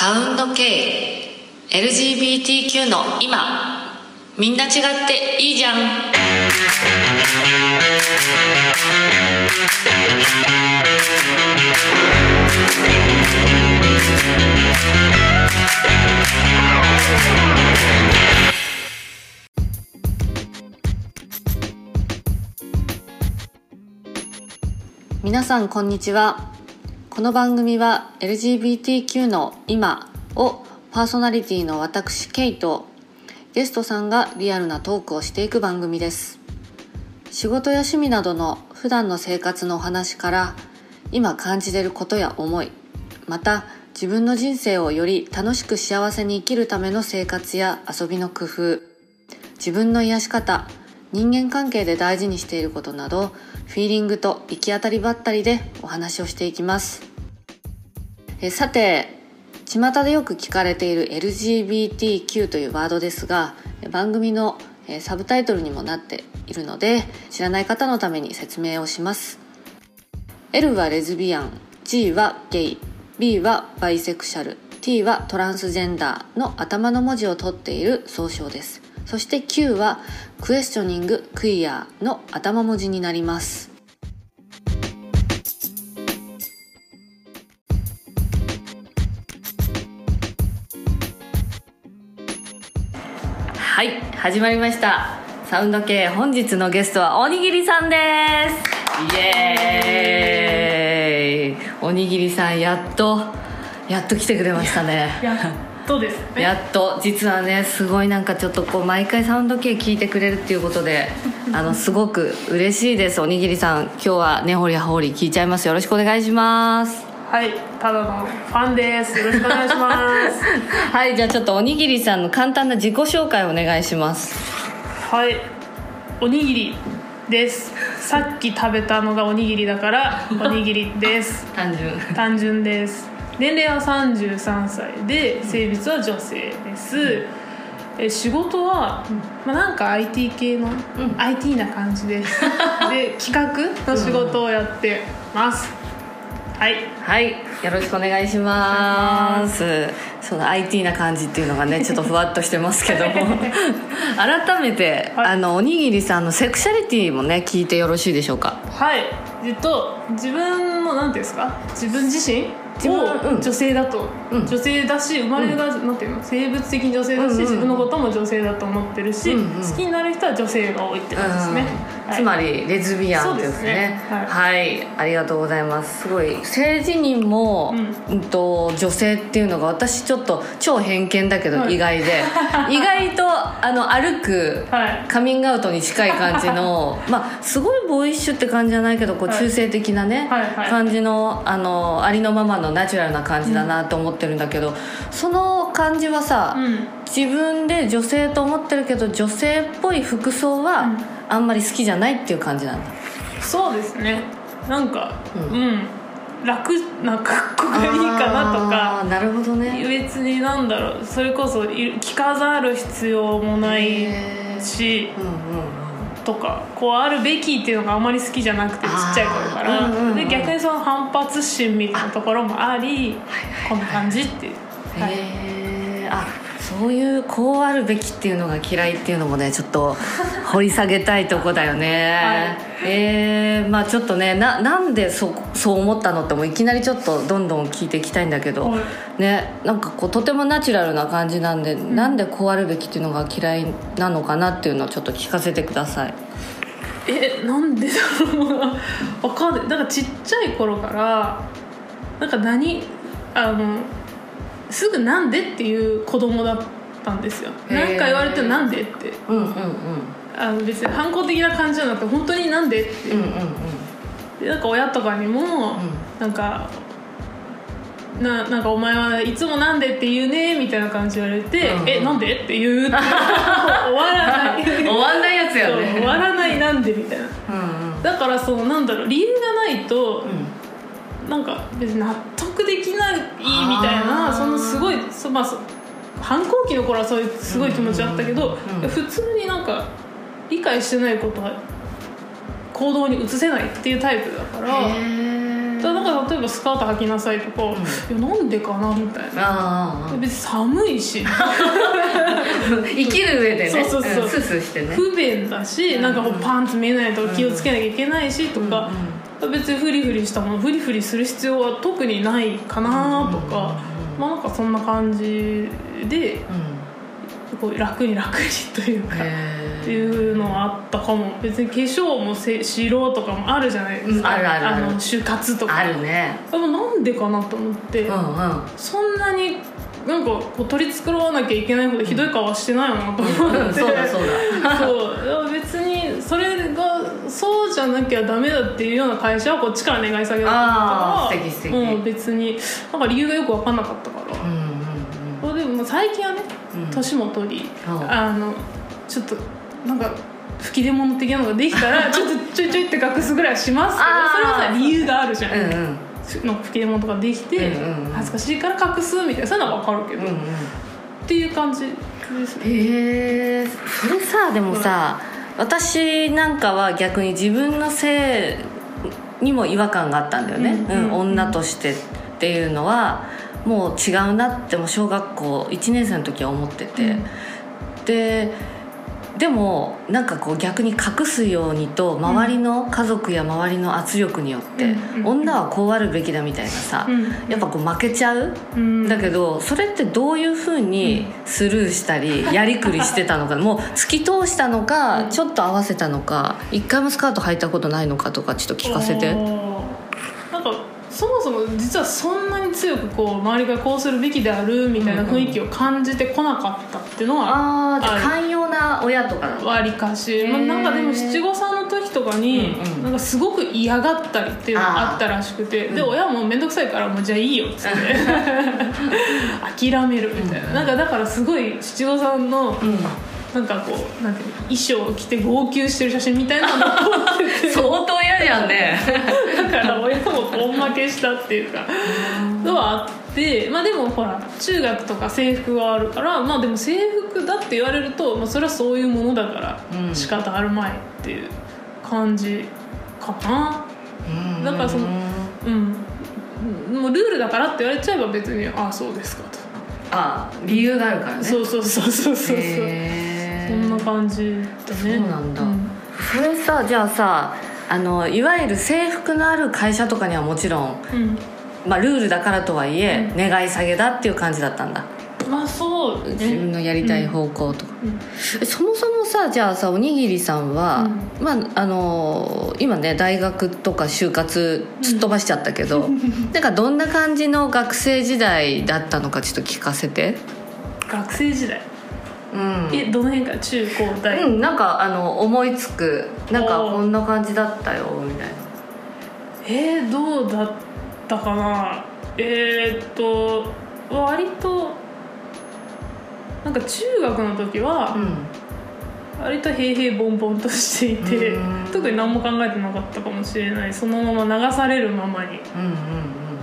サウンド系 LGBTQ の今。みんな違っていいじゃん。皆さんこんにちは。この番組は LGBTQ の今をパーソナリティの私ケイとゲストさんがリアルなトークをしていく番組です。仕事や趣味などの普段の生活のお話から今感じてることや思いまた自分の人生をより楽しく幸せに生きるための生活や遊びの工夫自分の癒し方人間関係で大事にしていることなどフィーリングと行き当たりばったりでお話をしていきます。えさて巷でよく聞かれている LGBTQ というワードですが番組のサブタイトルにもなっているので知らない方のために説明をします。L はレズビアン G はゲイ B はバイセクシャル T はトランスジェンダーの頭の文字を取っている総称です。そして Q はクエスチョニングクイアの頭文字になります。始まりました。サウンド系本日のゲストはおにぎりさんです。イエーイ。おにぎりさんやっとやっと来てくれましたね。やっとですね。やっと実はねすごいなんかちょっとこう毎回サウンド系聞いてくれるっていうことで あのすごく嬉しいです。おにぎりさん今日は根掘り葉掘り聞いちゃいます。よろしくお願いしますはいただのファンです。よろしくお願いします。はいじゃあちょっとおにぎりさんの簡単な自己紹介お願いします。はいおにぎりです。さっき食べたのがおにぎりだからおにぎりです。単純。単純です。年齢は33歳で性別は女性です、え仕事は、まあ、なんか IT 系の、IT な感じで。す で企画の仕事をやってます、はい。はい。よろしくお願いします。その IT な感じっていうのがね ちょっとふわっとしてますけども。改めて、はい。あのおにぎりさんのセクシャリティもね聞いてよろしいでしょうか？はい。えっと自分のなんていうんですか？自分自身を女性だと、うん。女性だし生まれが、なんていうの？生物的に女性だし、うんうんうん自分のことも女性だと思ってるし、うんうん好きになる人は女性が多いって感じですね、はい。つまりレズビアンですね。はい、ありがとうございます。すごい性自認も、ううんと女性っていうのが私ちょっと超偏見だけどはい。意外で、意外とあの歩くはい。カミングアウトに近い感じの まあすごいボーイッシュって感じじゃないけどこうはい。中性的なね、感じのあのありのままのナチュラルな感じだなと思ってるんだけど、その感じはさ、うん。自分で女性と思ってるけど女性っぽい服装はうんあんまり好きじゃないっていう感じなんだ、そうですね。なんかううんん、楽な格好がいいかなとあかーなるほどね。別になんだろう。それこそい着飾る必要もないしうんうんうん。とかこうあるべきっていうのがあまり好きじゃなくてちっちゃい頃かあら、ーうんうんうん。で逆にその反発心みたいなところもありこんな感じっていう、はい。へえあそういうこうあるべきっていうのが嫌いっていうのもねちょっと掘り下げたいとこだよね、えーまあちょっとねななんでそそう思ったのってもういきなりちょっとどんどん聞いていきたいんだけど、はい。ねなんかこうとてもナチュラルな感じなんで、なんでこうあるべきっていうのが嫌いなのかなっていうのをちょっと聞かせてください。えなんでだろうな。わかんない。なんかちっちゃい頃からなんか何あのすぐ「なんで?」っていう子供だったんですよ。何か言われて「なんで?」って。うんうんうん。あの別に反抗的な感じじゃなくて本当になんでって。うんうんうん。でなんか親とかにも、なんかななんかお前はいつもなんでって言うねみたいな感じで言われて、うん。うんえなんでって言うって終わらない 終わんないやつやね。終わらないなんでみたいな。うんうん。だからそのなんだろう理由がないと、うんなんか別に納得できないみたいなそのすごいそ、まあ、そ反抗期の頃はそういうすごい気持ちあったけど、うん。普通になんか理解してないことは行動に移せないっていうタイプだからへだなんか例えばスカート履きなさいとか、いやなんでかなみたいな。別に寒いし。生きる上でね。そうそうそう。んスースーしてね。不便だし、なんかこうパンツ見えないとか気をつけなきゃいけないしとか、別にフリフリしたものフリフリする必要は特にないかなとか、まあなんかそんな感じでうん。こう楽に楽にというか。っていうのはあったかも。別に化粧もせしろとかもあるじゃないですか、うんあるあるの就活とかあるね。でもなんでかなと思って、うんうん。そんなになんかこう取り繕わなきゃいけないほどひどい顔はしてないよなと思って、うんそうだそうだ。そう。別にそれがそうじゃなきゃダメだっていうような会社はこっちから願い下げだったから素敵素敵。うん、別になんか理由がよく分かんなかったから、うんうんまあでもまあ最近はねうん。年も取り、うん。あのちょっとなんか吹き出物的なのができたら ちょっとちょいちょいって隠すぐらいはしますけどそれはさ理由があるじゃん、うんうん。の吹き出物とかできて、恥ずかしいから隠すみたいなそういうのは分かるけど、っうんうん。ていう感じですね。へえそれさでもさ私なんかは逆に自分の性にも違和感があったんだよね、うんうんうん。女としてっていうのはもう違うなっても小学校1年生の時は思ってて、うん。ででもなんかこう逆に隠すようにと周りの家族や周りの圧力によって、女はこうあるべきだみたいなさ、うんやっぱこう負けちゃう？うん。だけどそれってどういうふうにスルーしたり やりくりしてたのか？もう突き通したのかちょっと合わせたのか一回もスカート履いたことないのかとかちょっと聞かせてそもそも実はそんなに強くこう周りがこうするべきであるみたいな雰囲気を感じてこなかったっていうのはああじゃあある。寛容な親とか。わりかし、まあ、なんかでも七五三の時とかに、うんうん。なんかすごく嫌がったりっていうのがあったらしくてで親も面倒くさいからもうじゃあいいよっつって。諦めるみたいな,、なんかだからすごい七五三のうん。なんかこうなんていうの衣装を着て号泣してる写真みたいなのが残ってて。相当嫌じゃんね。だから親も根負けしたっていうかのはあってまあでもほら中学とか制服があるからまあでも制服だって言われると、まあ、それはそういうものだからうん。仕方あるまいっていう感じかな。だからそのうん。もうルールだからって言われちゃえば別にああそうですかと、あ理由があるからね。そうそうそうそうそう。そうそんな感じだね。そうなんだ。ん。それさじゃあさあのいわゆる制服のある会社とかにはもちろん、うん。まあ、ルールだからとはいえ、う願い下げだっていう感じだったんだ。まあそうね。自分のやりたい方向とか、うん。えそもそもさじゃあさおにぎりさんは、まああの今ね大学とか就活すっ飛ばしちゃったけど、なんかどんな感じの学生時代だったのかちょっと聞かせて。学生時代？うんえどの辺から？中高大、うん、なんかあの思いつくなんかこんな感じだったよみたいな。えー、どうだったかな？えー、っと割となんか中学の時は割と平々凡々としていてうん。特に何も考えてなかったかもしれない。そのまま流されるままにうんうんうん。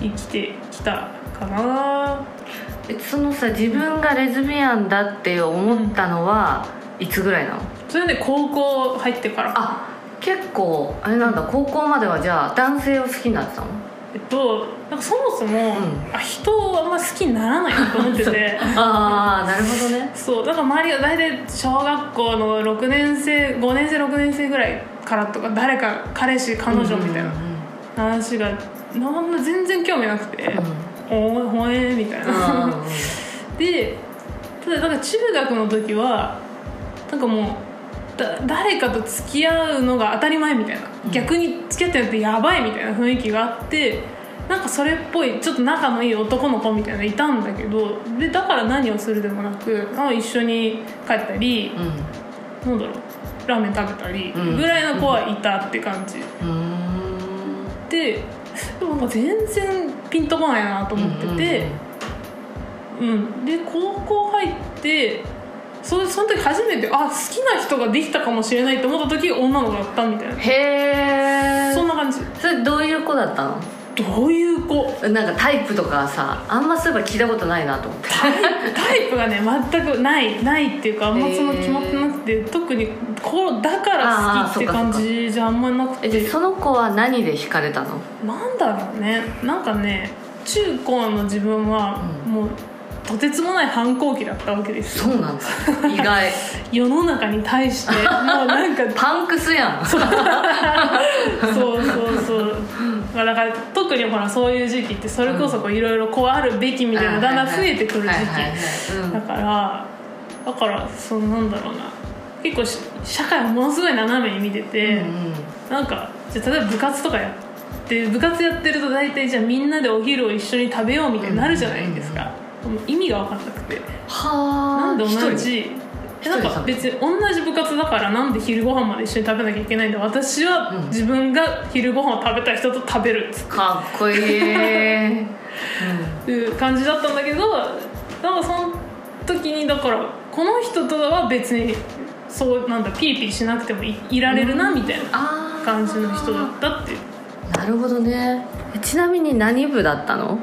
生きてきたかな。えそのさ自分がレズビアンだって思ったのは、いつぐらいなの？それで高校入ってから。あ結構あれなんだ高校まではじゃあ男性を好きになってたの？えっとなんかそもそも、ん。あ人をあんま好きにならないなと思ってて。ああなるほどね。そうだから周りが大体小学校の6年生5年生6年生ぐらいからとか誰か彼氏彼女みたいな話がなんだ全然興味なくて「おーほえー」みたいな。でただだから中学の時はなんかもうだ誰かと付き合うのが当たり前みたいな、逆に付き合ってるってやばいみたいな雰囲気があってなんかそれっぽいちょっと仲のいい男の子みたいなのいたんだけどでだから何をするでもなくあ一緒に帰ったり、なんだろうラーメン食べたりうん。ぐらいの子はいたって感じ、うんうん。ででも全然ピンとこないなと思ってて、うんで高校入ってそその時初めてあ好きな人ができたかもしれないと思った時女の子だったみたいな。へえそんな感じ。それどういう子だったの？どういう子？なんかタイプとかさあんまそういえば聞いたことないなと思って。タイプがね全くないないっていうかあんまその決まってなくて、特にこうだから好きって感じじゃあんまなくえてその子は何で惹かれたの？なんだろうね。なんかね中高の自分はうん。もうとてつもない反抗期だったわけです。よそうなんだ。意外。世の中に対してもうなんか。パンクスやん。そうそうそう。まあだから特にほらそういう時期ってそれこそこういろいろこうあるべきみたいなだんだん増えてくる時期。だからだからそのなんだろうな結構し社会をものすごい斜めに見てて、うんうん。なんかじゃあ例えば部活とかやって部活やってると大体じゃあみんなでお昼を一緒に食べようみたいになるじゃないですか、もう意味が分かんなくて。はあ。なんで同じなんか別に同じ部活だからなんで昼ご飯まで一緒に食べなきゃいけないんだ。私はうん。自分が昼ご飯を食べたい人と食べる。っつかっこいい、っていう感じだったんだけどなんかその時にだからこの人とは別にそうなんだピリピリしなくてもいいられるなみたいな感じの人だったっていう。なるほどね。えちなみに何部だったの？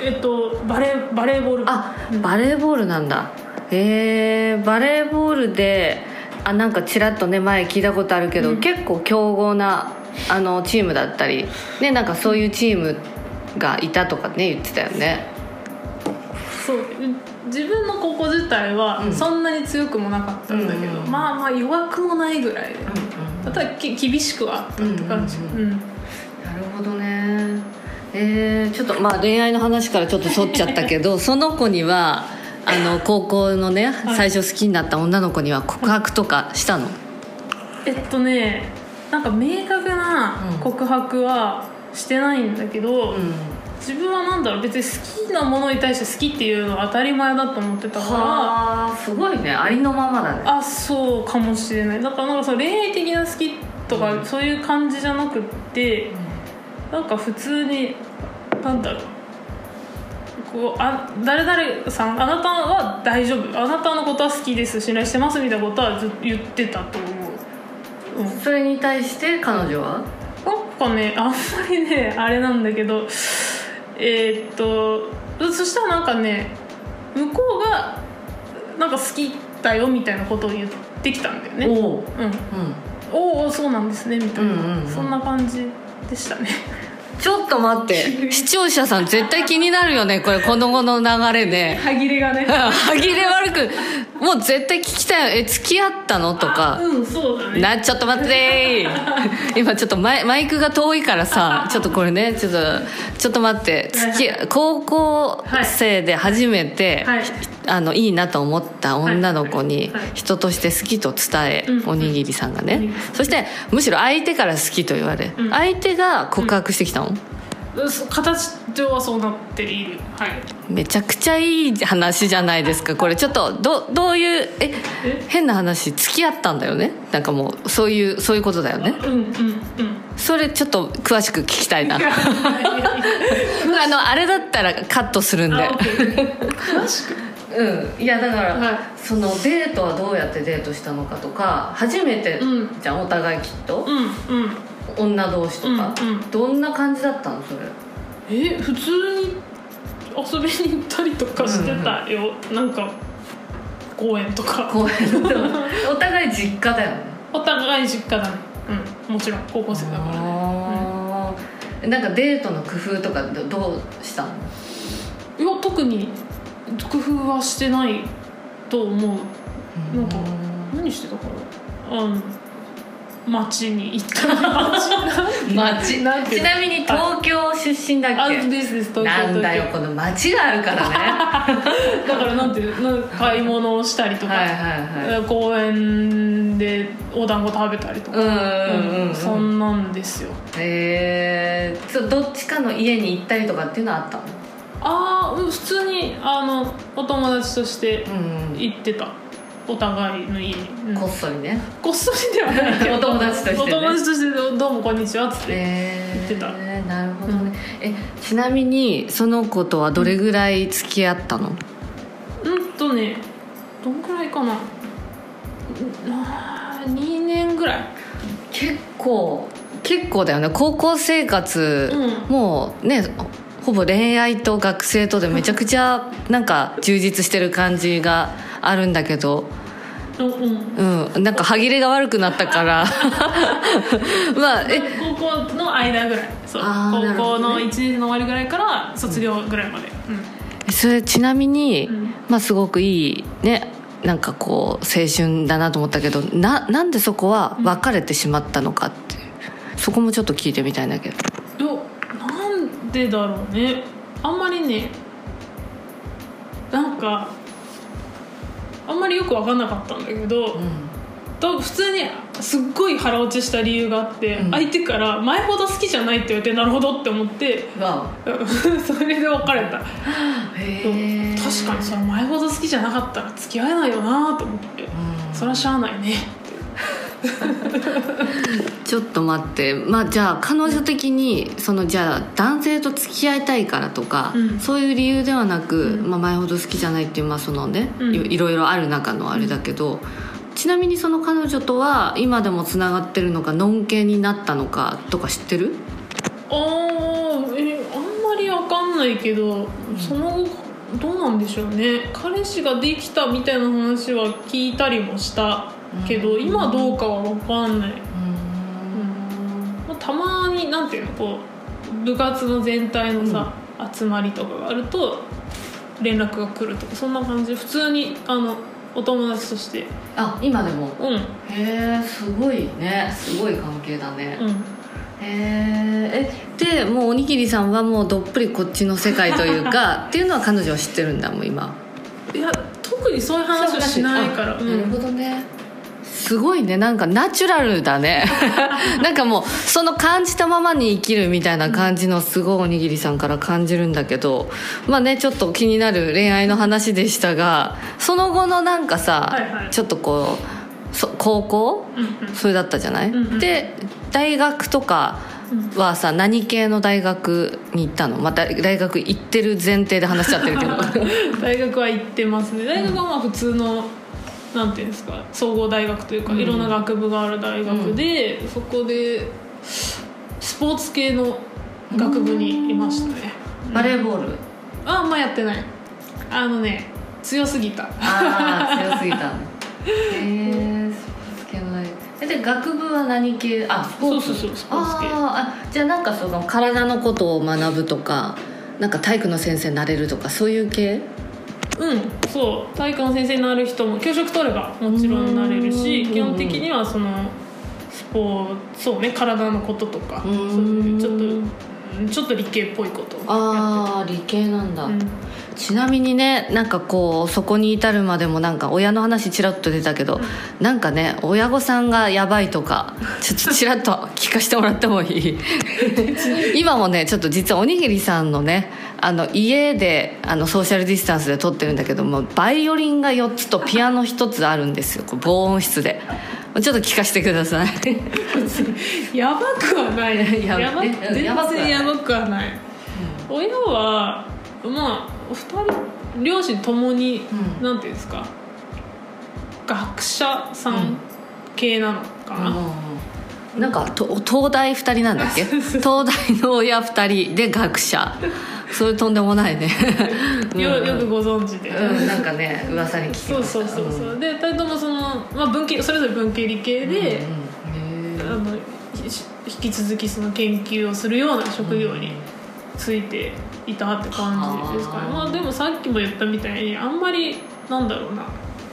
えっとバレーバレーボールあうんバレーボールなんだ。へえバレーボールであなんかちらっとね前聞いたことあるけど、うん。結構強豪なあのチームだったり。ねなんかそういうチームがいたとかね言ってたよね。そうう自分の高校自体はうん。そんなに強くもなかったんだけど、うん。まあまあ弱くもないぐらいでただき厳しくはあったって感じ、うんうん。うん。なるほどね。えー、ちょっとまあ恋愛の話からちょっとそっちゃったけど その子にはあの高校のね最初好きになった女の子には告白とかしたの、えっとねなんか明確な告白はしてないんだけど、うん自分はなんだろう別に好きなものに対して好きっていうのは当たり前だと思ってたからはあすごいね。ありのままだね。あそうかもしれない。だからなんかその恋愛的な好きとか、うん。そういう感じじゃなくってなんか普通になんだろう。こうあ誰々さんあなたは大丈夫。あなたのことは好きです信頼してますみたいなことはずっと言ってたと思う、うん、それに対して彼女は？なんかねあんまりねあれなんだけどえーっとそしたらなんかね向こうがなんか好きだよみたいなことを言ってきたんだよね。おおうん。うん。おおそうなんですねみたいな、うんうんうん。そんな感じでしたねちょっと待って。視聴者さん絶対気になるよねこれこの後の流れで。歯切れがね。歯切れ悪くもう絶対聞きたい。よえ付き合ったの？とか。うんそうだね。なちょっと待って。ー 今ちょっとマイマイクが遠いからさちょっとこれねちょっとちょっと待って。付き高校生で初めて、はいあのいいなと思った女の子に人として好きと伝え、うんおにぎりさんがね、うん。そしてむしろ相手から好きと言われ、うん。相手が告白してきたの、形上はそうなっている。はい。めちゃくちゃいい話じゃないですか。これちょっとどどういうええ？変な話付き合ったんだよね？なんかもうそういうそういうことだよね？うんうんうん。それちょっと詳しく聞きたいな。あのあれだったらカットするんで。詳しくうん。いやだから、はい。そのデートはどうやってデートしたのかとか初めてうんじゃんお互いきっと、うんうん。女同士とか、うんうん。どんな感じだったのそれ？え普通に遊びに行ったりとかしてたよ、なんか公園とか。公園 お互い実家だよね。お互い実家だね。うんもちろん高校生だからね、なんかデートの工夫とかどどうしたの？うん、いや特に工夫はしてないと思う。なんか何してたかな。あの街に行った。町なんちなみに東京出身だあっけ？ですです東京なんだよ東この町があるからね。京 だからなんていうなんか買い物をしたりとか、はいはいはい。公園でお団子食べたりとか、そんなんですよ。へえー、どっちかの家に行ったりとかっていうのはあったの？ああ普通にあのお友達としてうん行ってた。お互いの家に、うん。こっそりね。こっそりではないけど。お友達としてね。お友達として「どうもこんにちは」っつって、え言ってた。ー、なるほどね、えちなみにその子とはどれぐらい付き合ったの、うんとねどんくらいかな。うんあー2年ぐらい。結構結構だよね。高校生活、うん。もうねほぼ恋愛と学生とでめちゃくちゃなんか充実してる感じがあるんだけど。うん。うん。うんなんか歯切れが悪くなったから。まあえ？高校の間ぐらい。そう。高校の1年生の終わりぐらいから卒業ぐらいまで、うん。それちなみに、うん。まあすごくいいね。なんかこう青春だなと思ったけどななんでそこは別れてしまったのかって、そこもちょっと聞いてみたいんだけど。いやなんでだろうね。あんまりねなんかあんまりよく分かんなかったんだけど、と普通にすっごい腹落ちした理由があって、うん。相手から前ほど好きじゃないって言われてなるほどって思ってわ それで別れた。へ確かにそれ前ほど好きじゃなかったら付き合えないよなと思って、それはしゃあないね ちょっと待って。まあじゃあ彼女的にそのじゃあ男性と付き合いたいからとか、うん。そういう理由ではなく、うん。まあ、前ほど好きじゃないっていうまあそのね、うん。いいろいろある中のあれだけど、ちなみにその彼女とは今でもつながってるのかのんけになったのかとか知ってる？あーえあんまりわかんないけどその後どうなんでしょうね。彼氏ができたみたいな話は聞いたりもしたけど、うん。今どうかはわかんない、まあたまになんていうのこう部活の全体のさ、集まりとかがあると連絡が来るとかそんな感じ。で普通にあのお友達として。あ今でも？うん。へえすごいね。すごい関係だね、うん。へえでもうおにぎりさんはもうどっぷりこっちの世界というか っていうのは彼女は知ってるんだもん今。いや特にそういう話はしないから。あなるほどねすごいね。なんかナチュラルだね。なんかもうその感じたままに生きるみたいな感じのすごいおにぎりさんから感じるんだけどまあねちょっと気になる恋愛の話でしたがその後のなんかさ、はいはい。ちょっとこうそ高校？うんうん。それだったじゃない、うんうん。で大学とかはさ何系の大学に行ったの？また大学行ってる前提で話しちゃってるけど。大学は行ってますね。大学はまあ普通の、なんていうんですか総合大学というか、うん。いろんな学部がある大学で、そこでスポーツ系の学部にいましたね、バレーボール？ああんまやってない。あのね強すぎた。ああ強すぎた。へ えスポーツ系の大学。えで学部は何系？あスポーツ。そうそうそうスポーツ系。あじゃあなんかその体のことを学ぶとかなんか体育の先生になれるとかそういう系？うんそう体育の先生になる人も教職取ればもちろんなれるしうん。基本的にはそのスポーツそうね体のこととかそううんいうちょっとうんちょっと理系っぽいことああ理系なんだ、うんちなみにねなんかこうそこに至るまでもなんか親の話ちらっと出たけど、なんかね親御さんがやばいとかちょっとちらっと聞かせてもらってもいい？今もねちょっと実はおにぎりさんのねあの家であのソーシャルディスタンスで撮ってるんだけどもバイオリンが4つとピアノ1つあるんですよ。こう防音室で。ちょっと聞かせてください。やばくはな い。全然やばくはない。親はまあお二人両親ともに、うん。なんていうんですか？学者さん系なのかな、なんかと東大2人なんだっけ？東大の親2人で学者。それとんでもないね。よよくご存知で、うん、なんかね噂に聞きそうました。そうそうそう、で2人ともその、まあ、文系それぞれ文系理系で、うんうん。あのひ引き続きその研究をするような職業についていたって感じですかね、はあまあ、でもさっきも言ったみたいにあんまりなんだろうな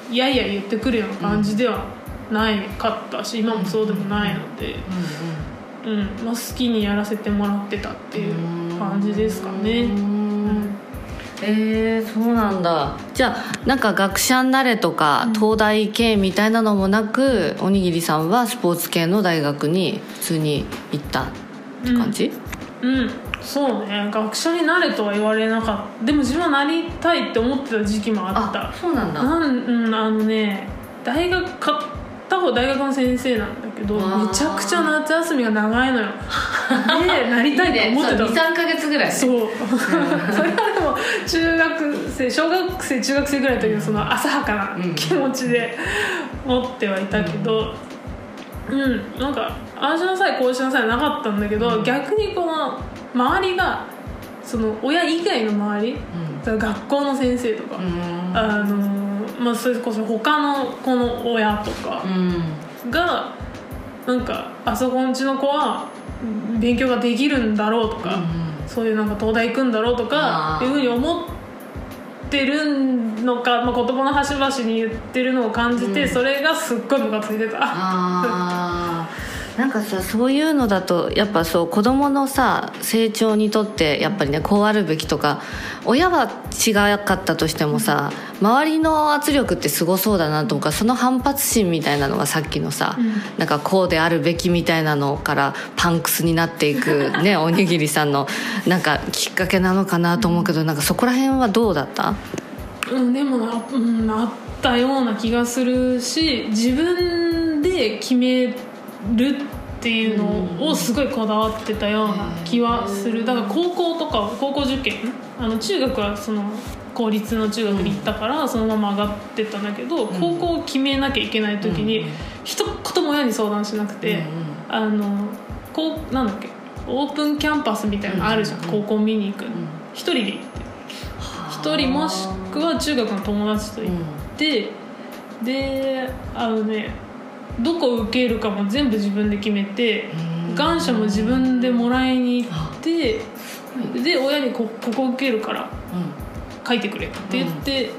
いやいや言ってくるような感じではないかったし、今もそうでもないので、うんまあ、好きにやらせてもらってたっていう感じですかね。うん。うん。えー、そうなんだ。じゃあなんか学者になれとか、東大系みたいなのもなくおにぎりさんはスポーツ系の大学に普通に行ったって感じ、うんそうね学者になれとは言われなかった。でも自分はなりたいって思ってた時期もあった。そうなんだ。なんうんあのね大学片方大学の先生なんだけどめちゃくちゃ夏休みが長いのよ。でなりたいと思ってたの。23か月ぐらいね。そう。それはでも中学生小学生中学生ぐらいの時のその浅はかな気持ちで持ってはいたけどうん。なんかああしなさいこうしなさいなかったんだけど、逆にこの周りがその親以外の周り、学校の先生とか、うん。あのまあそれこそ他の子の親とかうん。がなんかあそこんちの子は勉強ができるんだろうとか、そういうなんか東大行くんだろうとかいうふうに思ってるのか、まあ、言葉の端々に言ってるのを感じて、うん。それがすっごいムカついてた。なんかさそういうのだとやっぱそう子供のさ成長にとってやっぱりねこうあるべきとか親は違かったとしてもさ周りの圧力ってすごそうだなとかその反発心みたいなのがさっきのさ、うん。なんかこうであるべきみたいなのからパンクスになっていく ねおにぎりさんのなんかきっかけなのかなと思うけどなんかそこら辺はどうだった？うん、でもな,、うん、なったような気がするし自分で決めるっていうのをすごいこだわってたような気はする。だから高校とか高校受験あの中学はその公立の中学に行ったからそのまま上がってったんだけど、高校を決めなきゃいけない時に一言も親に相談しなくて、あのこうなんだっけオープンキャンパスみたいなのあるじゃん、高校見に行くの。一人で行って。一人もしくは中学の友達と行って、であのねどこ受けるかも全部自分で決めて願書も自分でもらいに行ってで親にこ「ここ受けるから書いてくれ」って言って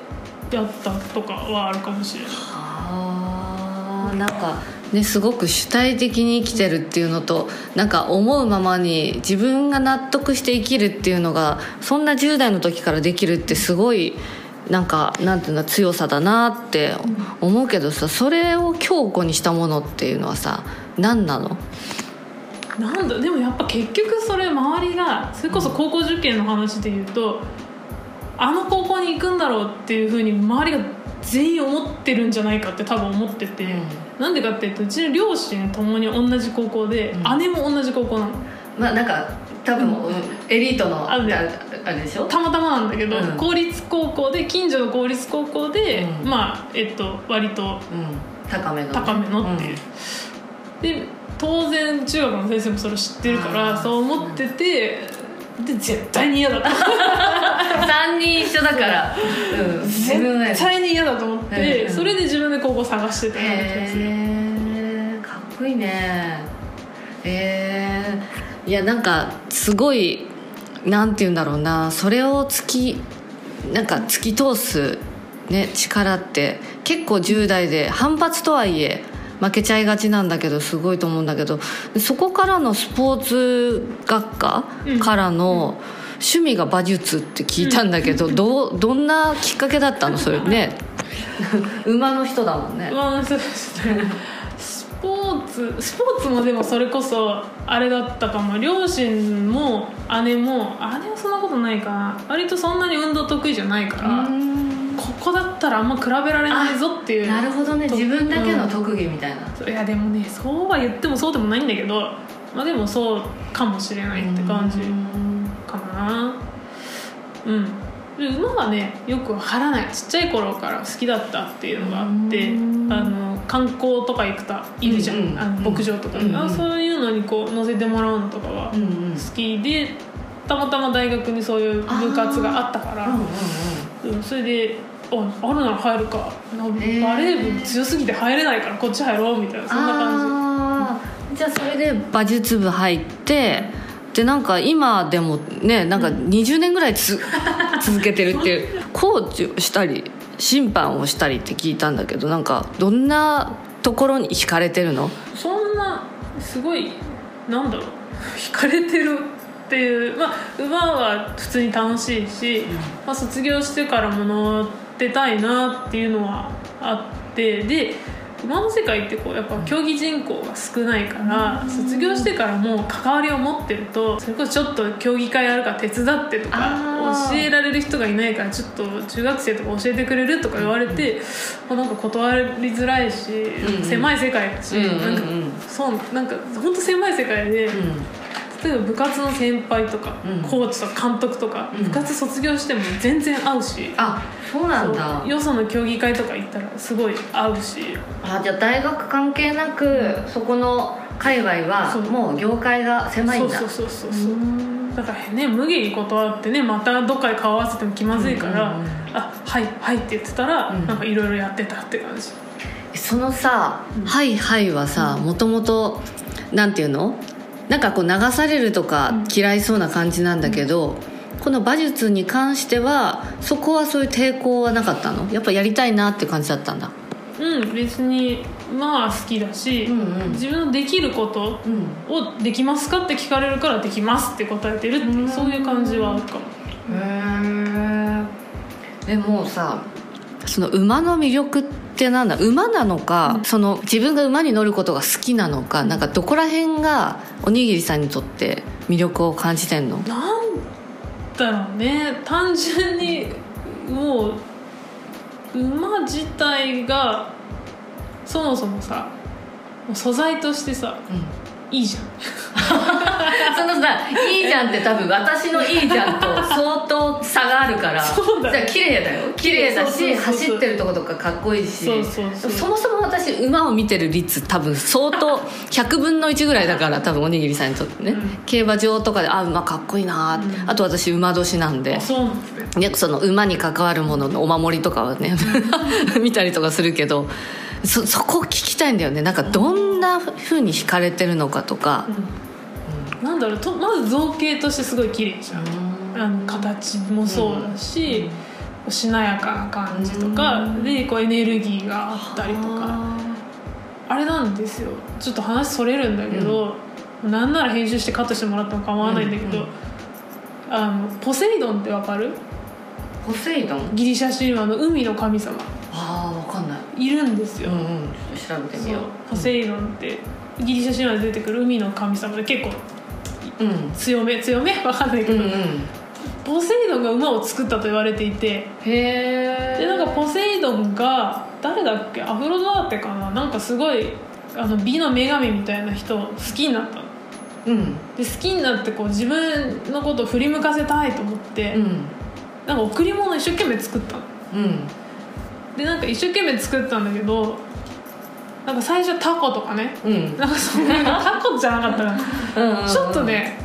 やったとかはあるかもしれない。あーなんかねすごく主体的に生きてるっていうのとなんか思うままに自分が納得して生きるっていうのがそんな10代の時からできるってすごいなんかなんていうの強さだなって思うけどさそれを強固にしたものっていうのはさ何なの？なんだでもやっぱ結局それ周りがそれこそ高校受験の話で言うとあの高校に行くんだろうっていうふうに周りが全員思ってるんじゃないかって多分思ってて、なんでかっていうとうちの両親ともに同じ高校で、うん。姉も同じ高校なの。まあなんか多分、エリートのああれでしょ？たまたまなんだけど、うん。公立高校で近所の公立高校で、うん。まあえっと割とうん。高めのね、高めのっていう、で当然中学の先生もそれ知ってるからそう思っててで絶対に嫌だった3人一緒だから、うん、絶対に嫌だと思って、うん。それで自分で高校探してたような気がするへえかっこいいね。えー、いやなんかすごいなんて言うんだろうな。それを突きなんか突き通す、ね、力って結構10代で反発とはいえ負けちゃいがちなんだけどすごいと思うんだけどそこからのスポーツ学科からの趣味が馬術って聞いたんだけど、どうどんなきっかけだったの？それね。馬の人だもんね。まあそうですね。スポーツスポーツもでもそれこそあれだったかも。両親も姉も姉はそんなことないかな。割とそんなに運動得意じゃないからここだったらあんま比べられないぞっていう。なるほどね。と自分だけの特技みたいな、いやでもねそうは言ってもそうでもないんだけどまあでもそうかもしれないって感じかな。うん。で馬はねよくわからない。ちっちゃい頃から好きだったっていうのがあってうん。あの観光とか行くといるじゃん、うんうんあの牧場とか、うんうんあそういうのにこう乗せてもらうのとかはうんうん。好きでたまたま大学にそういう部活があったから。うんうんうん。それでああるなら入るか。なバレー部強すぎて入れないからこっち入ろうみたいな。そんな感あー。じゃあそれで馬術部入ってでなんか今でもねなんか20年ぐらいつ、続けてるっていう コーチをしたり審判をしたりって聞いたんだけどなんかどんなところに惹かれてるの？じそんなすごいなんだろう？惹かれてるっていうまあ馬は普通に楽しいし、まあ、卒業してからも乗ってたいなっていうのはあってで馬の世界ってこうやっぱ競技人口が少ないから卒業してからも関わりを持ってるとそれこそちょっと競技会あるから手伝ってとか教えられる人がいないからちょっと中学生とか教えてくれるとか言われて、まあなんか断りづらいし、んうん。狭い世界だし、うんうんうん。なんかそうなんか本当狭い世界で、例えば部活の先輩とか、うん。コーチとか監督とか、うん。部活卒業しても全然会うし。あそうなんだ。よその競技会とか行ったらすごい会うし。あじゃあ大学関係なくそこの界隈はもう業界が狭いんだ。そうそうそうそうだからね無限に断ってねまたどっかで顔合わせても気まずいから「うんうんうん。あはいはい」って言ってたら、うん。なんかいろいろやってたって感じ。そのさ「うん。はいはい」はさもともとなんていうの？なんかこう流されるとかうん。嫌いそうな感じなんだけど、この馬術に関してはそこはそういう抵抗はなかったの？やっぱやりたいなって感じだったんだ。うん別にまあ好きだし、うんうん。自分のできることうんをできますかって聞かれるからできますって答えてるってそういう感じはあるかも。へえでもさその馬の魅力ってなんだ馬なのか、うん。その自分が馬に乗ることが好きなのか、なんかどこら辺がおにぎりさんにとって魅力を感じてんの？なんだろうね。単純にもう馬自体がそもそもさ素材としてさいいじゃん。そのさ「いいじゃん」って多分私の「いいじゃん」と相当差があるから。そうだよ。じゃあ綺麗だよ。綺麗だし走ってるとことかかっこいいし。そもそも私馬を見てる率多分相当 100分の1ぐらいだから多分おにぎりさんにとってね、うん。競馬場とかであ馬かっこいいなうん。あと私馬年なんで。あそうなんですねその馬に関わるもののお守りとかはね 見たりとかするけどそそこ聞きたいんだよね。なんかどんなふうに惹かれてるのかとか、なんだろうとまず造形としてすごい綺麗じゃん。あの形もそうだし、しなやかな感じとか、うん。でこうエネルギーがあったりとか。あれなんですよ。ちょっと話それるんだけど、なんなら編集してカットしてもらっても構わないんだけど、うんうんあのポセイドンってわかる？ポセイドン？ギリシャ神話の海の神様。あいいるんですよ、うんうん。調べてみよう。ポセイドンってギリシャ神話で出てくる海の神様で結構うん。強め？強めわかんないけど、うんうん。ポセイドンが馬を作ったと言われていて。へえでなんかポセイドンが誰だっけ？アフロダーテかな？なんかすごいあの美の女神みたいな人を好きになったの。うん。で好きになってこう自分のことを振り向かせたいと思って、うん。なんか贈り物を一生懸命作ったの。うんでなんか一生懸命作ったんだけどなんか最初タコとかね。うん。なんかそう タコじゃなかったら。うんちょっとね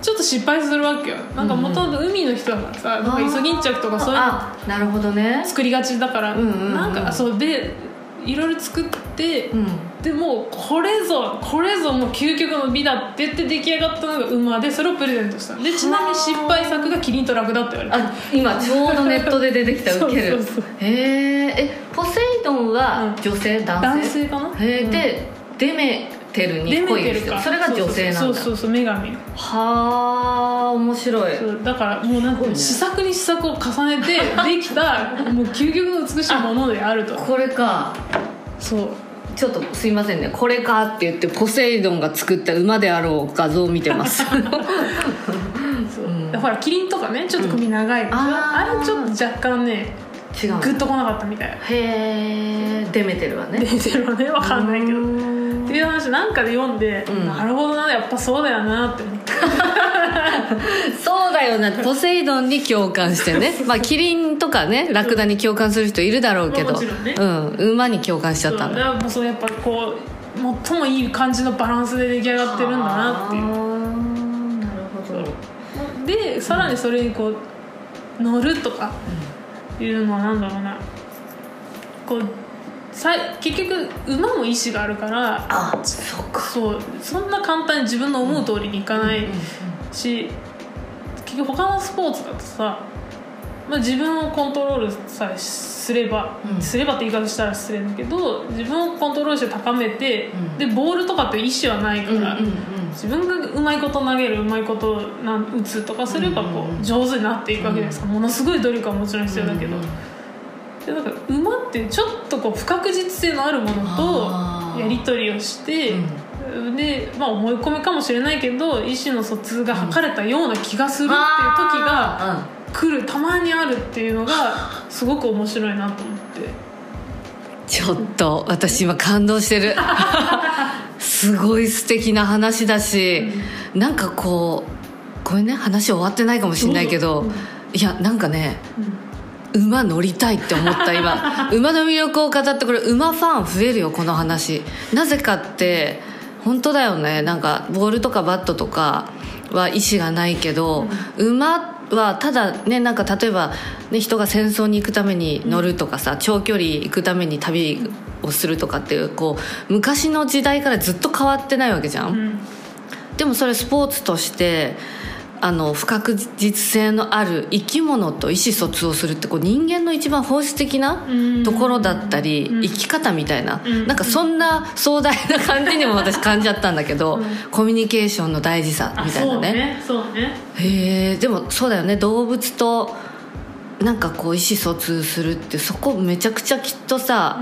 ちょっと失敗するわけよ。なんかもともと海の人だからさ、なんかイソギンチャクとかそういうのあなるほどね。作りがちだから、うんうんうん。なんかそうでいろいろ作って、うん。でもうこれぞこれぞもう究極の美だって言って出来上がったのが馬でそれをプレゼントしたでちなみに失敗作がキリンとラクダって言われてあ今ちょうどネットで出てきたウケる。へええポセイドンはうん。女性、男性？男性かな？へえ、うん。でデメテルにデメ恋をしてる。それが女性なんだ。そうそうそう女神はあ面白い。そうだからもうなんか試作に試作を重ねてできた もう究極の美しいものであると。これか。そう。ちょっとすいませんね。これかって言ってポセイドンが作った馬であろう画像を見てます。ほらキリンとかねちょっと首長い。でしょ、うんあれちょっと若干ね違うグッとこなかったみたい。へえデメテルはね。出てるわねわかんないけど。うっんていう話なんかで読んで、うん。なるほどなやっぱそうだよなって思って そうだよなポセイドンに共感してね。まあキリンとかねラクダに共感する人いるだろうけど、ね。うん、馬に共感しちゃったんだ。そもうそうやっぱこう最もいい感じのバランスで出来上がってるんだなっていう。なるほど。でさらにそれにこう乗るとかいうのはなんだろうな。こうさ結局馬も意志があるからあそうか。そうそんな簡単に自分の思う通りにいかないし、結局他のスポーツだとさ、まあ、自分をコントロールさえすれば、うん。すればって言い方したら失礼だけど自分をコントロールして高めて、うん。でボールとかって意思はないから、うんうんうん自分がうまいこと投げるうまいことなん打つとかすればこうんうんうん。う上手になっていくわけですか、ものすごい努力はもちろん必要だけど、うんうんでなんか馬ってちょっとこう不確実性のあるものとやり取りをして、で、まあ、思い込みかもしれないけど意思の疎通が図れたような気がするっていう時があ来るたまにあるっていうのがすごく面白いなと思って。ーちょっと私今感動してる。すごい素敵な話だし、なんかこうごめんね話終わってないかもしれないけど、う。ん。いやなんかね馬乗りたいって思った今。馬の魅力を語ってこれ馬ファン増えるよこの話。なぜかって本当だよね。なんかボールとかバットとかは意思がないけど、馬はただねなんか例えば、ね、人が戦争に行くために乗るとかさ、長距離行くために旅をするとかっていうこう昔の時代からずっと変わってないわけじゃん、うん。でもそれスポーツとしてあの不確実性のある生き物と意思疎通をするってこう人間の一番本質的なうんところだったりうん。生き方みたいなうん。なんかそんな壮大な感じにも私感じちゃったんだけどうん。コミュニケーションの大事さあみたいなね。そうね。そうね。へえでもそうだよね。動物となんかこう意思疎通するってそこめちゃくちゃきっとさ、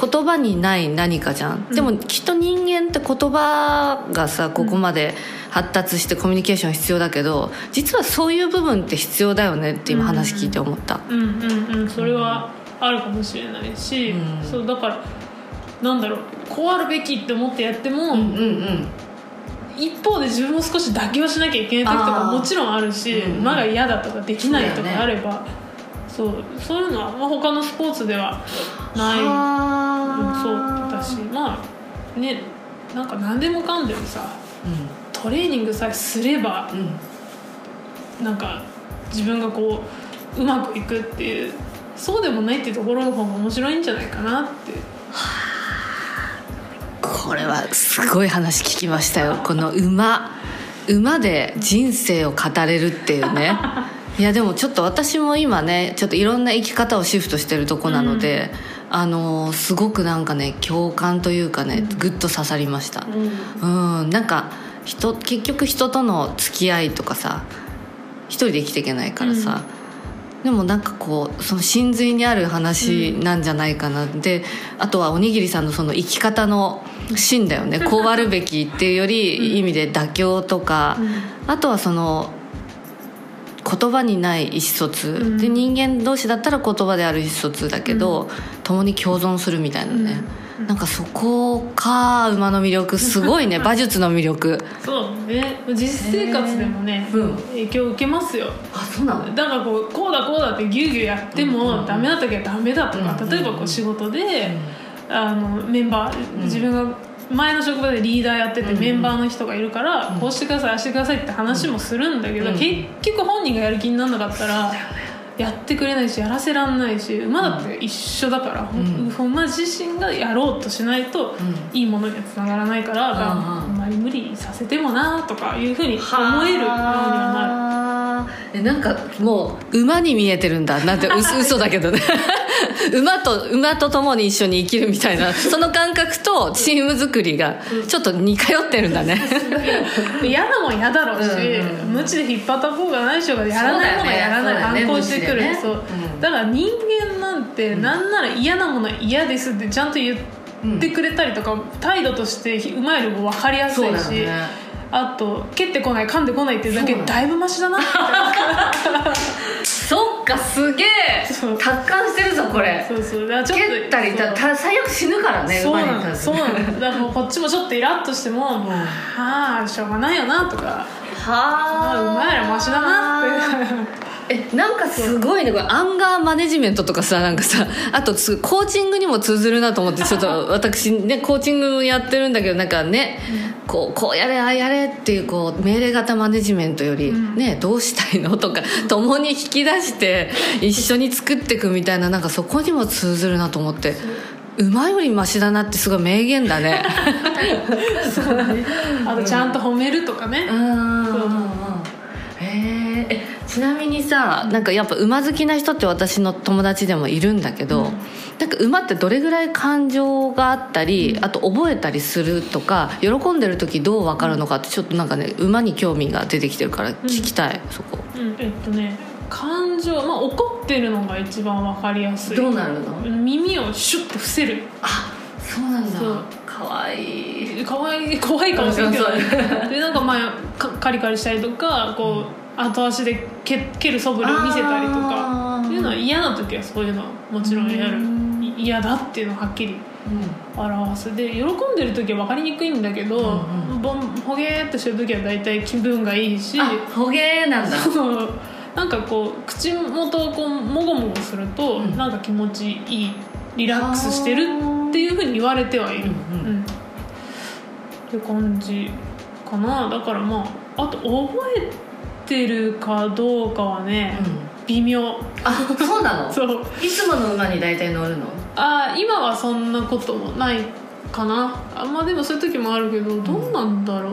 言葉にない何かじゃん、うん。でもきっと人間って言葉がさここまで発達してコミュニケーション必要だけど実はそういう部分って必要だよねって今話聞いて思った、うんうんうん。それはあるかもしれないし、うん。そうだからなんだろうこうあるべきって思ってやっても、うんうん一方で自分も少し妥協しなきゃいけない時とかもちろんあるしうんうん馬が嫌だとかできないとかあればそう,、そういうのは、まあ、他のスポーツではない、そうだしまあねなんか何でもかんでもさトレーニングさえすればうん。うんなんか自分がこううまくいくっていうそうでもないっていうところの方が面白いんじゃないかなって。これはすごい話聞きましたよ。この馬馬で人生を語れるっていうね いやでもちょっと私も今ねちょっといろんな生き方をシフトしてるとこなので、あのすごくなんかね共感というかねグッと刺さりました。うん。なんか人結局人との付き合いとかさ一人で生きていけないからさ、でもなんかこうその真髄にある話なんじゃないかな、であとはおにぎりさんのその生き方の芯だよね。こうあるべきっていうより意味で妥協とか、あとはその言葉にない意思疎通、うん。で人間同士だったら言葉である意思疎通だけど、共に共存するみたいなね、なんかそこか馬の魅力。すごいね。馬術の魅力。そうね。実生活でもね、うん。影響を受けますよ。あそうなの？だからこうこうだこうだってギュウギュウやってうんうん。うんもダメだった時はダメだとか、うん。例えばこう仕事で、あのメンバー自分が前の職場でリーダーやっててうん。メンバーの人がいるから、うん。こうしてくださいああしてくださいって話もするんだけど、うん。結局本人がやる気にならなかったらやってくれないしやらせらんないし馬だって一緒だから、ん。馬自身がやろうとしないと、うん。いいものにはつながらないから、まり無理させてもなとかいうふうに思えるようにはなる。はえなんかもう馬に見えてるんだ。なんてう 嘘だけどね。馬と馬と共に一緒に生きるみたいな その感覚とチーム作りがちょっと似通ってるんだね。嫌なもん嫌だろうし、うんうん無知で引っ張った方がない人がやらないものはやらない、反抗してくる。ね。そう、うんだから人間なんてなんなら嫌なものは嫌ですってちゃんと言ってくれたりとか、態度として馬よりも分かりやすいし、あと蹴ってこない噛んでこないっていうだけでだいぶマシだなって。そっかすげえ。達観してるぞこれ。そうそう。だちょっと蹴ったりたた最悪死ぬからねそうなのそうなの。だからこっちもちょっとイラッとしても、ん。はあしょうがないよなとか。はあ。うまいらマシだなってえなんかすごいね。これアンガーマネジメントとかさなんかさあとすコーチングにも通ずるなと思ってちょっと私ねコーチングやってるんだけどなんかね、こうこうやれああやれっていうこう命令型マネジメントより、うん。ねどうしたいのとか共に引き出して一緒に作っていくみたいななんかそこにも通ずるなと思って。馬よりマシだなってすごい名言だね。あとちゃんと褒めるとかね、へえちなみにさなんかやっぱ馬好きな人って私の友達でもいるんだけど、うん。なんか馬ってどれぐらい感情があったり、あと覚えたりするとか喜んでる時どう分かるのかってちょっとなんかね馬に興味が出てきてるから聞きたい、そこ。うん、えっとね感情まあ怒ってるのが一番わかりやすい。なるの？耳をシュッと伏せる。あそうなんそう。かわいい。かわいい怖いかもしれないけどそうそう。でなんかまあかカリカリしたりとかこう後足で蹴蹴る素振りを見せたりとか。っていうのは嫌な時はそういうのはもちろんやる。嫌だっていうのをはっきり表す。で喜んでる時は分かりにくいんだけど、うんボンほげーっとしてる時は大体気分がいいし。あほげーなんだ。なんかこう口元をこうもごもごすると、うん。なんか気持ちいいリラックスしてるっていうふうに言われてはいる、うんうん。て感じかな。だからまああと覚えてるかどうかはね、微妙。あそうなの？そう。いつもの馬に大体乗るの？あ今はそんなこともないかな。あまあでもそういう時もあるけどどうなんだろう、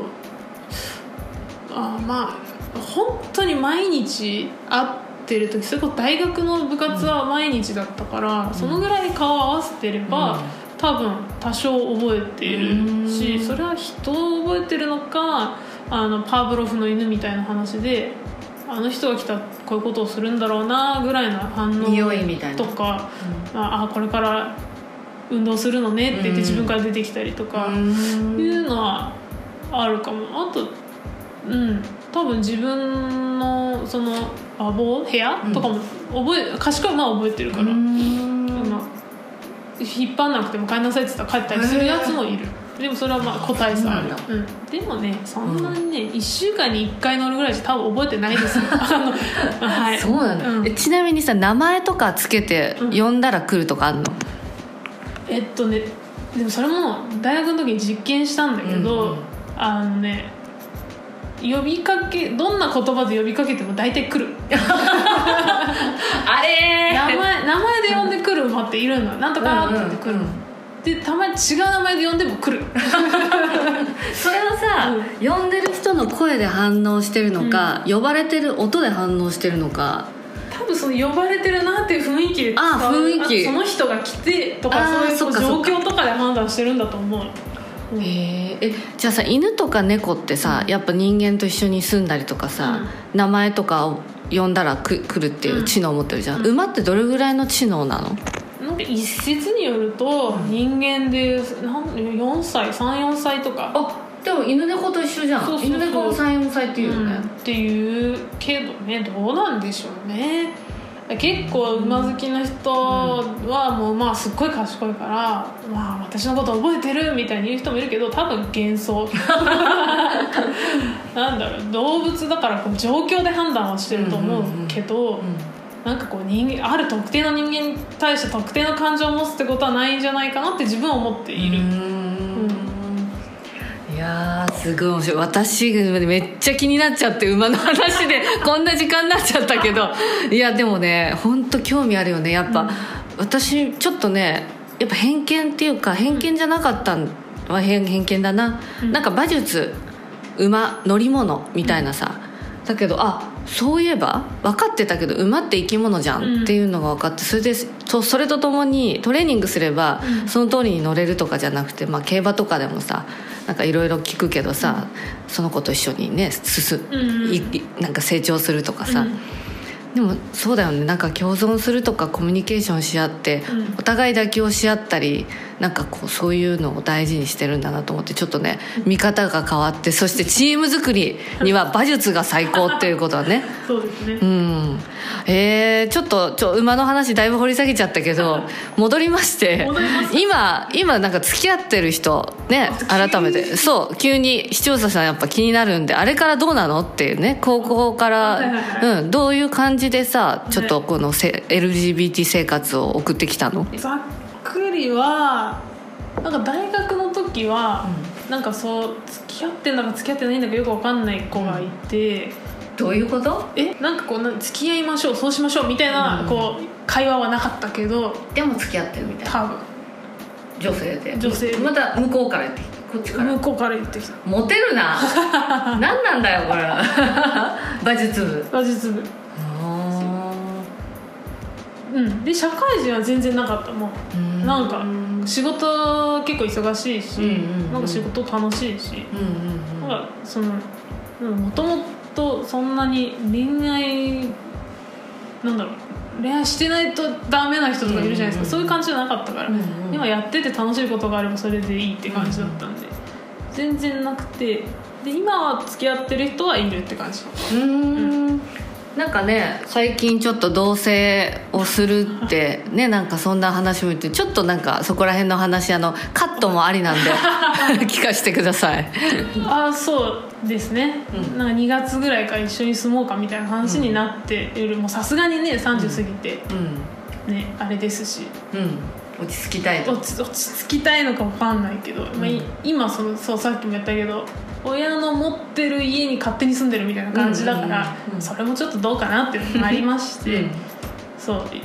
あまあ本当に毎日会ってる時それこそ大学の部活は毎日だったから、そのぐらい顔合わせてれば、うん。多分多少覚えているし、うん。それは人を覚えてるのかあのパーブロフの犬みたいな話であの人が来たらこういうことをするんだろうなぐらいの反応匂いみたいな。とか、ああこれから運動するのねって言って自分から出てきたりとか、うん。いうのはあるかも。あとうん。多分自分のその馬房部屋？とかも覚え賢い馬は覚えてるから、うん。まあ引っ張んなくても帰んなさいって言ったら帰ったりするやつもいるでもそれはまあ個体差あるそうなん。うん、でもねそんなにね、1週間に1回乗るぐらいじゃ多分覚えてないですよ。あのはい。そうなの、うん。えちなみにさ名前とかつけて呼んだら来るとかあんの、えっとねでもそれも大学の時に実験したんだけど、うんうん。あのね呼びかけどんな言葉で呼びかけても大体来る。あれ名前名前で呼んでくる馬っているの。なんとかって言ってくる、うんうんでたまに違う名前で呼んでも来る。それはさ、呼んでる人の声で反応してるのか、呼ばれてる音で反応してるのか。多分その呼ばれてるなっていう雰囲気であ雰囲気。その人が来てとかそういう状況とかで判断してるんだと思う。うん。へー。えじゃあさ犬とか猫ってさやっぱ人間と一緒に住んだりとかさ、名前とかを呼んだらく来るっていう知能を持ってるじゃん、うん。馬ってどれぐらいの知能なの？なんか一説によると人間でなん4歳34歳とか。あでも犬猫と一緒じゃん。そうそうそう。犬猫も34歳っていうよね、うん。っていうけどねどうなんでしょうね。結構馬好きな人はもうまあすっごい賢いから、まあ、私のこと覚えてるみたいに言う人もいるけど多分幻想。なんだろう動物だからこう状況で判断はしてると思うけど、なんかこう人間ある特定の人間に対して特定の感情を持つってことはないんじゃないかなって自分は思っている、いやーすごい。面白い私めっちゃ気になっちゃって馬の話で こんな時間になっちゃったけど。いやでもね本当興味あるよねやっぱ、私ちょっとねやっぱ偏見っていうか偏見じゃなかったんは偏偏見だな、うん。なんか馬術馬乗り物みたいなさ、だけどあそういえば分かってたけど馬って生き物じゃんっていうのが分かってそれでそそれとともにトレーニングすればうん。その通りに乗れるとかじゃなくて、まあ、競馬とかでもさなんかいろいろ聞くけどさ、その子と一緒にね進うなんか成長するとかさ、うん。でもそうだよね。なんか共存するとかコミュニケーションし合って、うん。お互い妥協し合ったりなんかこうそういうのを大事にしてるんだなと思ってちょっとね見方が変わってそしてチーム作りには馬術が最高っていうことはね。そうですね、うん。えー、ちょっとちょ馬の話だいぶ掘り下げちゃったけど戻りまして今今なんか付き合ってる人ね改めて。そう急に視聴者さんやっぱ気になるんであれからどうなのっていうね高校から、うん、どういう感じでさちょっとこのせ LGBT 生活を送ってきたの？くりはなんか大学の時は、なんかそう付き合ってんだか付き合ってないんだかよく分かんない子がいて、どういうこと？えなんかこうな付き合いましょうそうしましょうみたいな、うん。こう会話はなかったけどでも付き合ってるみたいな。多分。女性で。女性。でまた向こうから言ってきてこっちから。向こうから言ってきた。モテるな。何なんだよこれ馬術部。馬術部。あうん。で社会人は全然なかった。もーうなんか仕事結構忙しいし、うんうんうん。なんか仕事楽しいし、うんうんうん。なんかそのもともとそんなに恋愛なんだろう恋愛してないとダメな人とかいるじゃないですか、うんうんうん。そういう感じじゃなかったから、うんうん。今やってて楽しいことがあればそれでいいって感じだったんで、全然なくてで今は付き合ってる人はいるって感じ。うーんなんかね最近ちょっと同棲をするってねなんかそんな話も言ってちょっとなんかそこら辺の話あのカットもありなんで 聞かせてください。ああそうですね、うん。なんか2月ぐらいから一緒に住もうかみたいな話になっている、もうさすがにね30過ぎて、うん。ねあれですし。うん落ち着きたいと落ち落ち着きたいのかわかんないけど、まあい今そのそうさっきも言ったけど親の持ってる家に勝手に住んでるみたいな感じだから、うんうんうんうん。それもちょっとどうかなっていうのもありまして、うん。そうい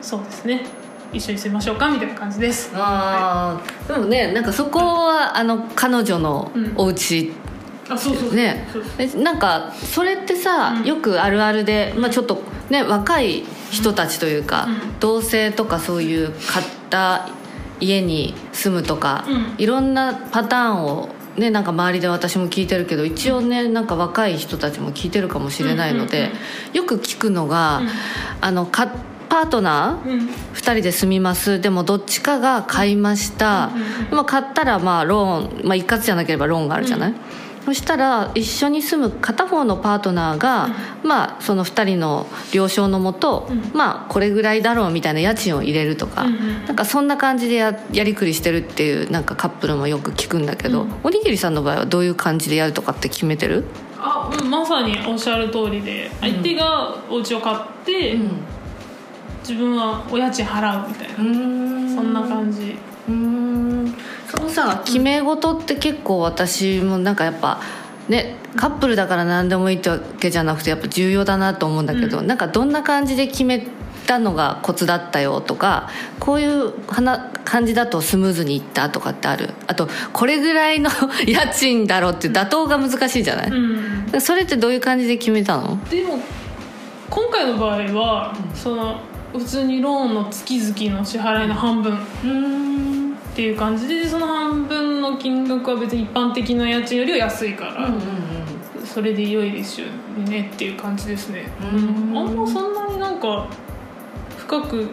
そうですね。一緒に住みましょうかみたいな感じです。ああでもねなんかそこはあの彼女のお家あそうそうね。なんかそれってさ、うん。よくあるあるで、まあ、ちょっとね若い人たちというか、うん。同性とかそういう買った家に住むとか、うん。いろんなパターンをねなんか周りで私も聞いてるけど一応ねなんか若い人たちも聞いてるかもしれないので、よく聞くのが、うん。あのかパートナー、うん。2人で住みます。でもどっちかが買いました、うんうん買ったらまあローン、まあ、一括じゃなければローンがあるじゃない、うんそしたら一緒に住む片方のパートナーが、まあその2人の了承のもと、うん。まあこれぐらいだろうみたいな家賃を入れるとか、うんうん。なんかそんな感じでややりくりしてるっていうなんかカップルもよく聞くんだけど、うん。おにぎりさんの場合はどういう感じでやるとかって決めてる？あうんまさにおっしゃる通りで相手がお家を買って、自分はお家賃払うみたいな、うん。そんな感じ。うんそのさ決め事って結構私もなんかやっぱねカップルだから何でもいいってわけじゃなくてやっぱ重要だなと思うんだけど、うん。なんかどんな感じで決めたのがコツだったよとかこういうはな感じだとスムーズにいったとかってある？あとこれぐらいの 家賃だろうって妥当が難しいじゃない、うん。それってどういう感じで決めたの？でも今回の場合は、その普通にローンの月々の支払いの半分うんっていう感じでその半分の金額は別に一般的な家賃よりは安いから、それで良いですよねっていう感じですね、うん。あんまそんなになんか深く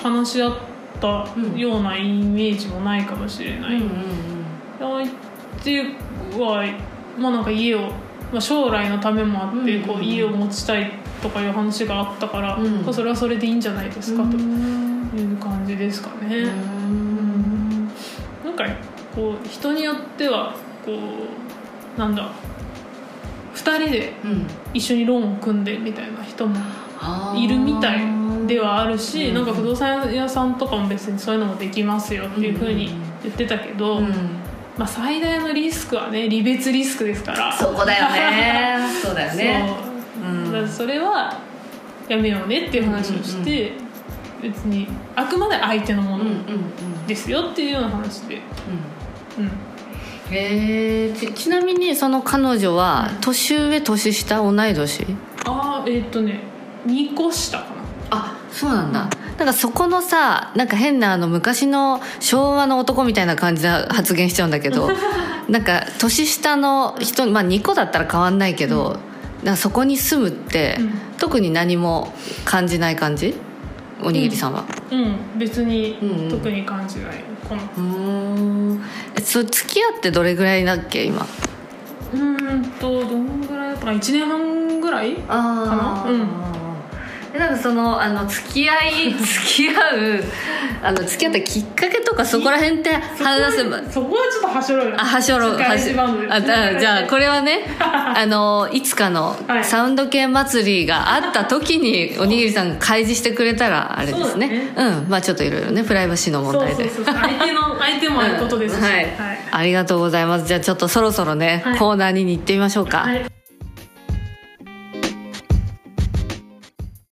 話し合ったようなイメージもないかもしれない、相手はまあなんか家を、まあ、将来のためもあって、うんこう家を持ちたいとかいう話があったから、うん。まあそれはそれでいいんじゃないですかという感じですかね、うんなんかこう人によってはこうなんだ2人で一緒にローンを組んでみたいな人もいるみたいではあるし、うん。なんか不動産屋さんとかも別にそういうのもできますよっていうふうに言ってたけど、うん。まあ、最大のリスクはね離別リスクですから。そこだよね。そうだよね。そう。うん。それはやめようねっていう話をして、別にあくまで相手のものですよっていうような話で、うん、へえちちなみにその彼女はうん。年上年下同い年？ああえーっとね2個下かな。あそうなんだ。なんかそこのさなんか変なあの昔の昭和の男みたいな感じな発言しちゃうんだけど なんか年下の人まあ2個だったら変わんないけど、なんかそこに住むって、うん。特に何も感じない感じ？おにぎりさんは？うん。別にうんうん。特に感じない。このうーん。えそう付き合ってどれぐらいだっけ今？うーんとどんぐらいだったかな？1年半ぐらいあかな？うんえなんかそのあの付き合い 付き合うあの付き合ったきっかけとかそこら辺って話せば。そこはちょっとはしょろよ。あはしょろ世界一バンドであだじゃあこれはね あのいつかのはい。サウンド系祭りがあった時におにぎりさんが開示してくれたらあれですね。そううん。まあちょっといろいろねプライバシーの問題で。そうそう相手の相手もあることですし、うんはい、ありがとうございます。じゃあちょっとそろそろね、はい。コーナーに行ってみましょうか、はい